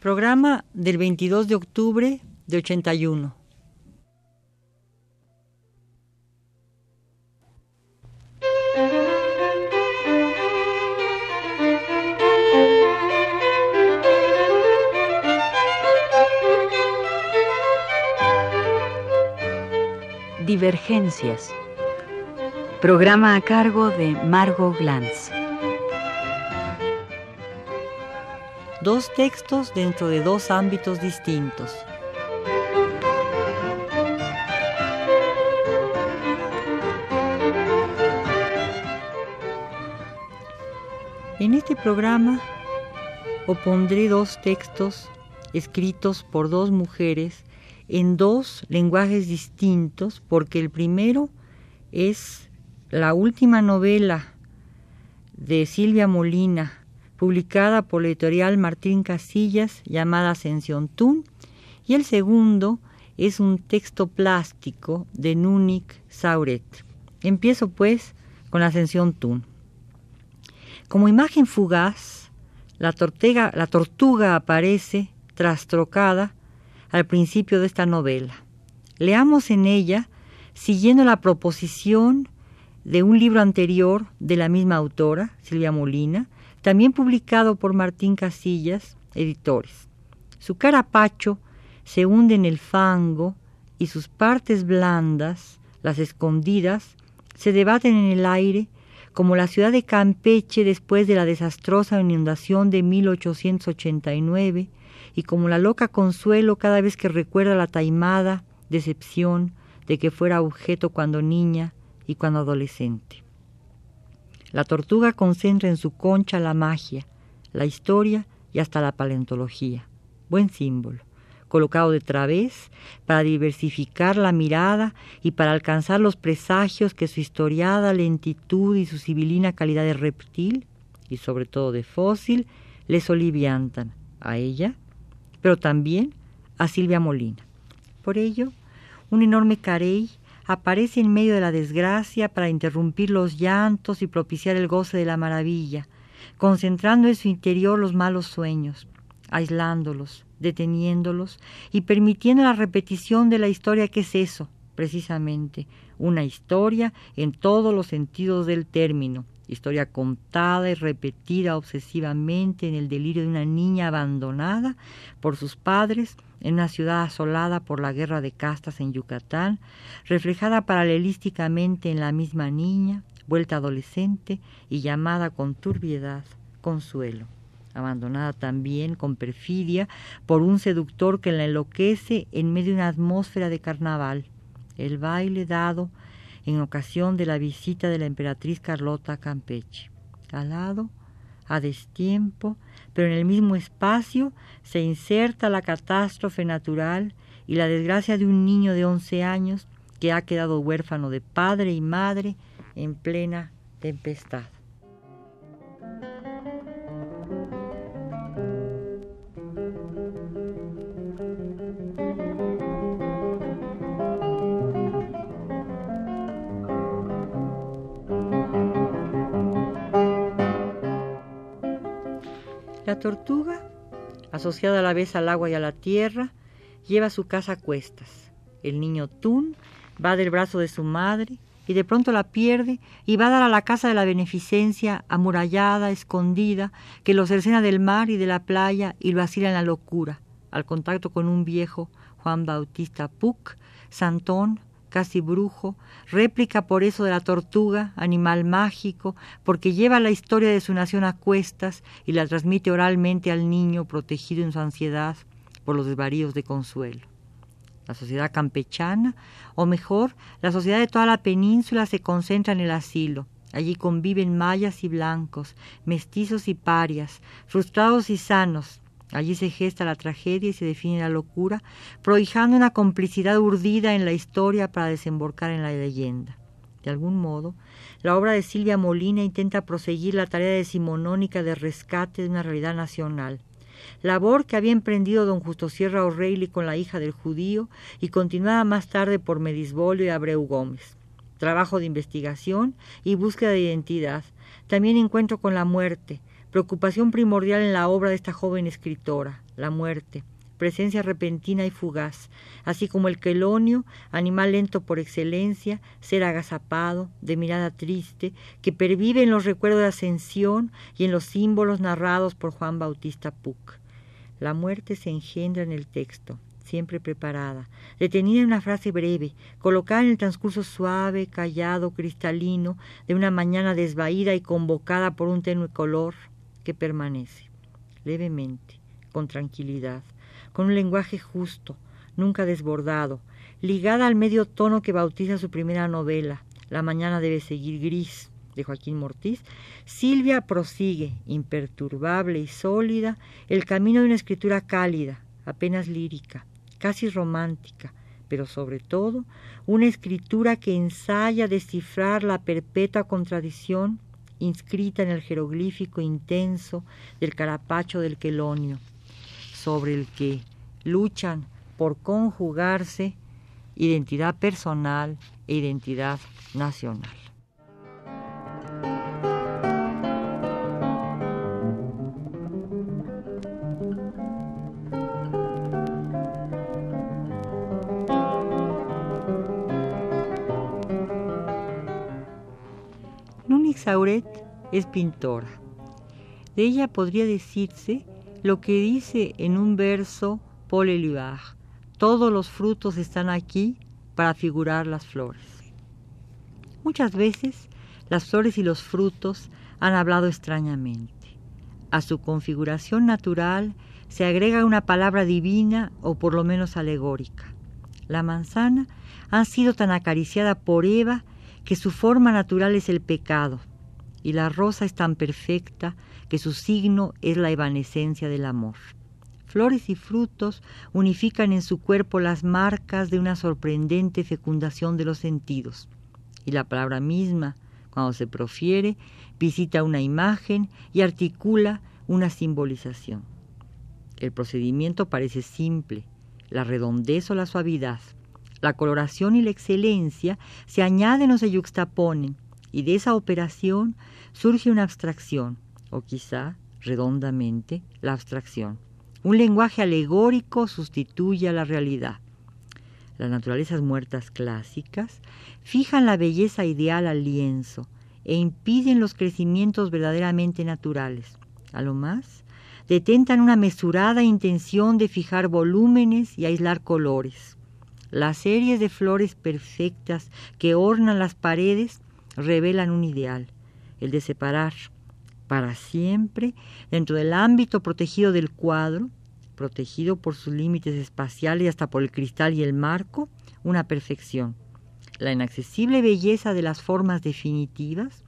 Programa del 22 de octubre de 81. Divergencias. Programa a cargo de Margot Glantz. Dos textos dentro de dos ámbitos distintos. En este programa opondré dos textos escritos por dos mujeres en dos lenguajes distintos, porque el primero es la última novela de Silvia Molina, publicada por la editorial Martín Casillas, llamada Ascensión Tun, y el segundo es un texto plástico de Nunik Sauret. Empiezo pues con Ascensión Tun. Como imagen fugaz, la, la tortuga aparece trastrocada al principio de esta novela. Leamos en ella, siguiendo la proposición de un libro anterior de la misma autora, Silvia Molina, también publicado por Martín Casillas, editores. Su carapacho se hunde en el fango y sus partes blandas, las escondidas, se debaten en el aire como la ciudad de Campeche después de la desastrosa inundación de 1889 y como la loca consuelo cada vez que recuerda la taimada decepción de que fuera objeto cuando niña y cuando adolescente. La tortuga concentra en su concha la magia, la historia y hasta la paleontología. Buen símbolo, colocado de través para diversificar la mirada y para alcanzar los presagios que su historiada lentitud y su sibilina calidad de reptil, y sobre todo de fósil, les oliviantan a ella pero también a Silvia Molina. Por ello, un enorme carey aparece en medio de la desgracia para interrumpir los llantos y propiciar el goce de la maravilla, concentrando en su interior los malos sueños, aislándolos, deteniéndolos y permitiendo la repetición de la historia que es eso, precisamente, una historia en todos los sentidos del término, historia contada y repetida obsesivamente en el delirio de una niña abandonada por sus padres en una ciudad asolada por la guerra de castas en Yucatán, reflejada paralelísticamente en la misma niña, vuelta adolescente y llamada con turbiedad Consuelo, abandonada también con perfidia por un seductor que la enloquece en medio de una atmósfera de carnaval, el baile dado en ocasión de la visita de la emperatriz Carlota a Campeche. Al lado, a destiempo, pero en el mismo espacio, se inserta la catástrofe natural y la desgracia de un niño de once años que ha quedado huérfano de padre y madre en plena tempestad. Tortuga, asociada a la vez al agua y a la tierra, lleva su casa a cuestas. El niño Tun va del brazo de su madre y de pronto la pierde y va a dar a la casa de la beneficencia, amurallada, escondida, que lo cercena del mar y de la playa y lo asila en la locura, al contacto con un viejo Juan Bautista Puc, santón, casi brujo, réplica por eso de la tortuga, animal mágico, porque lleva la historia de su nación a cuestas y la transmite oralmente al niño protegido en su ansiedad por los desvaríos de consuelo. La sociedad campechana, o mejor, la sociedad de toda la península se concentra en el asilo. Allí conviven mayas y blancos, mestizos y parias, frustrados y sanos, Allí se gesta la tragedia y se define la locura, prohijando una complicidad urdida en la historia para desembocar en la leyenda. De algún modo, la obra de Silvia Molina intenta proseguir la tarea decimonónica de rescate de una realidad nacional, labor que había emprendido don Justo Sierra O'Reilly con la hija del judío y continuada más tarde por Medisbolio y Abreu Gómez. Trabajo de investigación y búsqueda de identidad, también encuentro con la muerte, preocupación primordial en la obra de esta joven escritora, la muerte, presencia repentina y fugaz, así como el quelonio, animal lento por excelencia, ser agazapado, de mirada triste, que pervive en los recuerdos de ascensión y en los símbolos narrados por Juan Bautista Puc. La muerte se engendra en el texto, siempre preparada, detenida en una frase breve, colocada en el transcurso suave, callado, cristalino, de una mañana desvaída y convocada por un tenue color que permanece, levemente, con tranquilidad, con un lenguaje justo, nunca desbordado, ligada al medio tono que bautiza su primera novela, La mañana debe seguir gris, de Joaquín Mortiz, Silvia prosigue, imperturbable y sólida, el camino de una escritura cálida, apenas lírica, casi romántica, pero sobre todo una escritura que ensaya descifrar la perpetua contradicción inscrita en el jeroglífico intenso del carapacho del quelonio, sobre el que luchan por conjugarse identidad personal e identidad nacional. Sauret es pintora. De ella podría decirse lo que dice en un verso Paul Éluard, todos los frutos están aquí para figurar las flores. Muchas veces las flores y los frutos han hablado extrañamente. A su configuración natural se agrega una palabra divina o por lo menos alegórica. La manzana ha sido tan acariciada por Eva que su forma natural es el pecado, y la rosa es tan perfecta que su signo es la evanescencia del amor. Flores y frutos unifican en su cuerpo las marcas de una sorprendente fecundación de los sentidos, y la palabra misma, cuando se profiere, visita una imagen y articula una simbolización. El procedimiento parece simple, la redondez o la suavidad, la coloración y la excelencia se añaden o se yuxtaponen, y de esa operación surge una abstracción, o quizá, redondamente, la abstracción. Un lenguaje alegórico sustituye a la realidad. Las naturalezas muertas clásicas fijan la belleza ideal al lienzo e impiden los crecimientos verdaderamente naturales. A lo más, detentan una mesurada intención de fijar volúmenes y aislar colores. Las series de flores perfectas que ornan las paredes revelan un ideal, el de separar para siempre, dentro del ámbito protegido del cuadro, protegido por sus límites espaciales y hasta por el cristal y el marco, una perfección. La inaccesible belleza de las formas definitivas,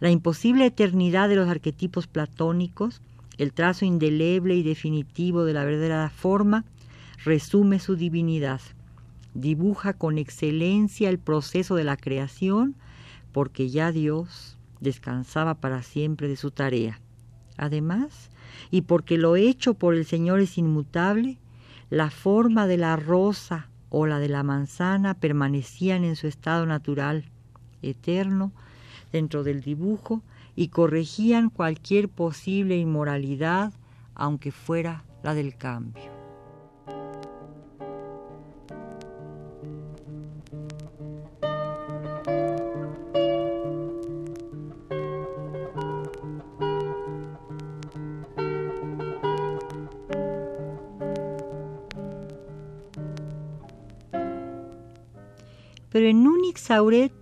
la imposible eternidad de los arquetipos platónicos, el trazo indeleble y definitivo de la verdadera forma, resume su divinidad, dibuja con excelencia el proceso de la creación, porque ya Dios descansaba para siempre de su tarea. Además, y porque lo hecho por el Señor es inmutable, la forma de la rosa o la de la manzana permanecían en su estado natural, eterno, dentro del dibujo y corregían cualquier posible inmoralidad, aunque fuera la del cambio. Pero en Núñez Sauret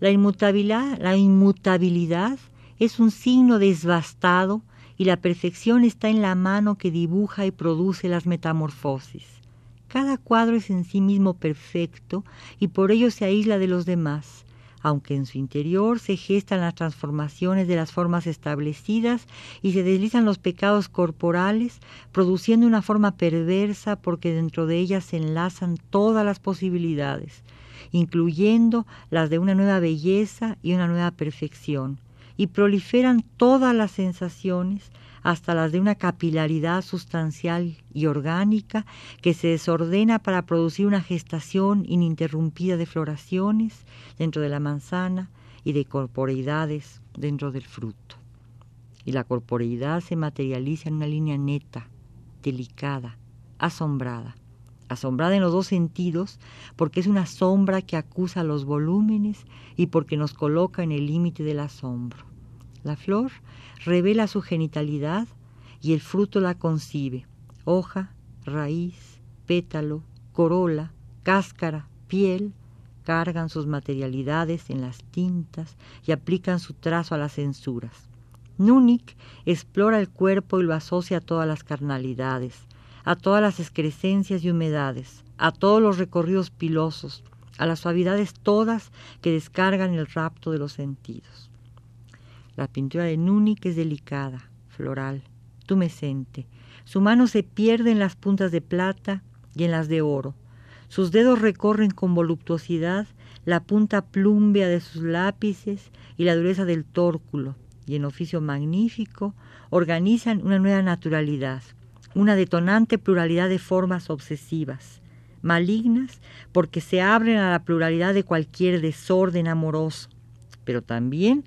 la inmutabilidad, es un signo desbastado y la perfección está en la mano que dibuja y produce las metamorfosis. Cada cuadro es en sí mismo perfecto y por ello se aísla de los demás, aunque en su interior se gestan las transformaciones de las formas establecidas y se deslizan los pecados corporales, produciendo una forma perversa porque dentro de ellas se enlazan todas las posibilidades, incluyendo las de una nueva belleza y una nueva perfección, y proliferan todas las sensaciones hasta las de una capilaridad sustancial y orgánica que se desordena para producir una gestación ininterrumpida de floraciones dentro de la manzana y de corporeidades dentro del fruto. y la corporeidad se materializa en una línea neta, delicada, asombrada. Asombrada en los dos sentidos, porque es una sombra que acusa los volúmenes y porque nos coloca en el límite del asombro. La flor revela su genitalidad y el fruto la concibe. Hoja, raíz, pétalo, corola, cáscara, piel, cargan sus materialidades en las tintas y aplican su trazo a las censuras. Núñez explora el cuerpo y lo asocia a todas las carnalidades, a todas las excrescencias y humedades, a todos los recorridos pilosos, a las suavidades todas que descargan el rapto de los sentidos. La pintura de Núñez es delicada, floral, tumescente. Su mano se pierde en las puntas de plata y en las de oro. Sus dedos recorren con voluptuosidad la punta plúmbea de sus lápices y la dureza del tórculo, y en oficio magnífico organizan una nueva naturalidad, una detonante pluralidad de formas obsesivas, malignas porque se abren a la pluralidad de cualquier desorden amoroso, pero también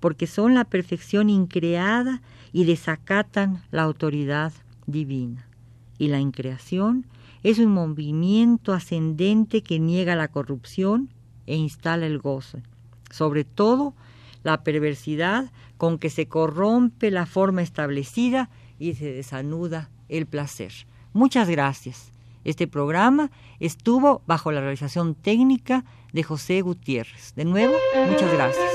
porque son la perfección increada y desacatan la autoridad divina. Y la increación es un movimiento ascendente que niega la corrupción e instala el gozo. Sobre todo, la perversidad con que se corrompe la forma establecida y se desanuda el placer. Muchas gracias. Este programa estuvo bajo la realización técnica de José Gutiérrez. De nuevo, muchas gracias.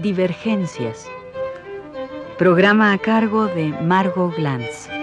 Divergencias. Programa a cargo de Margot Glantz.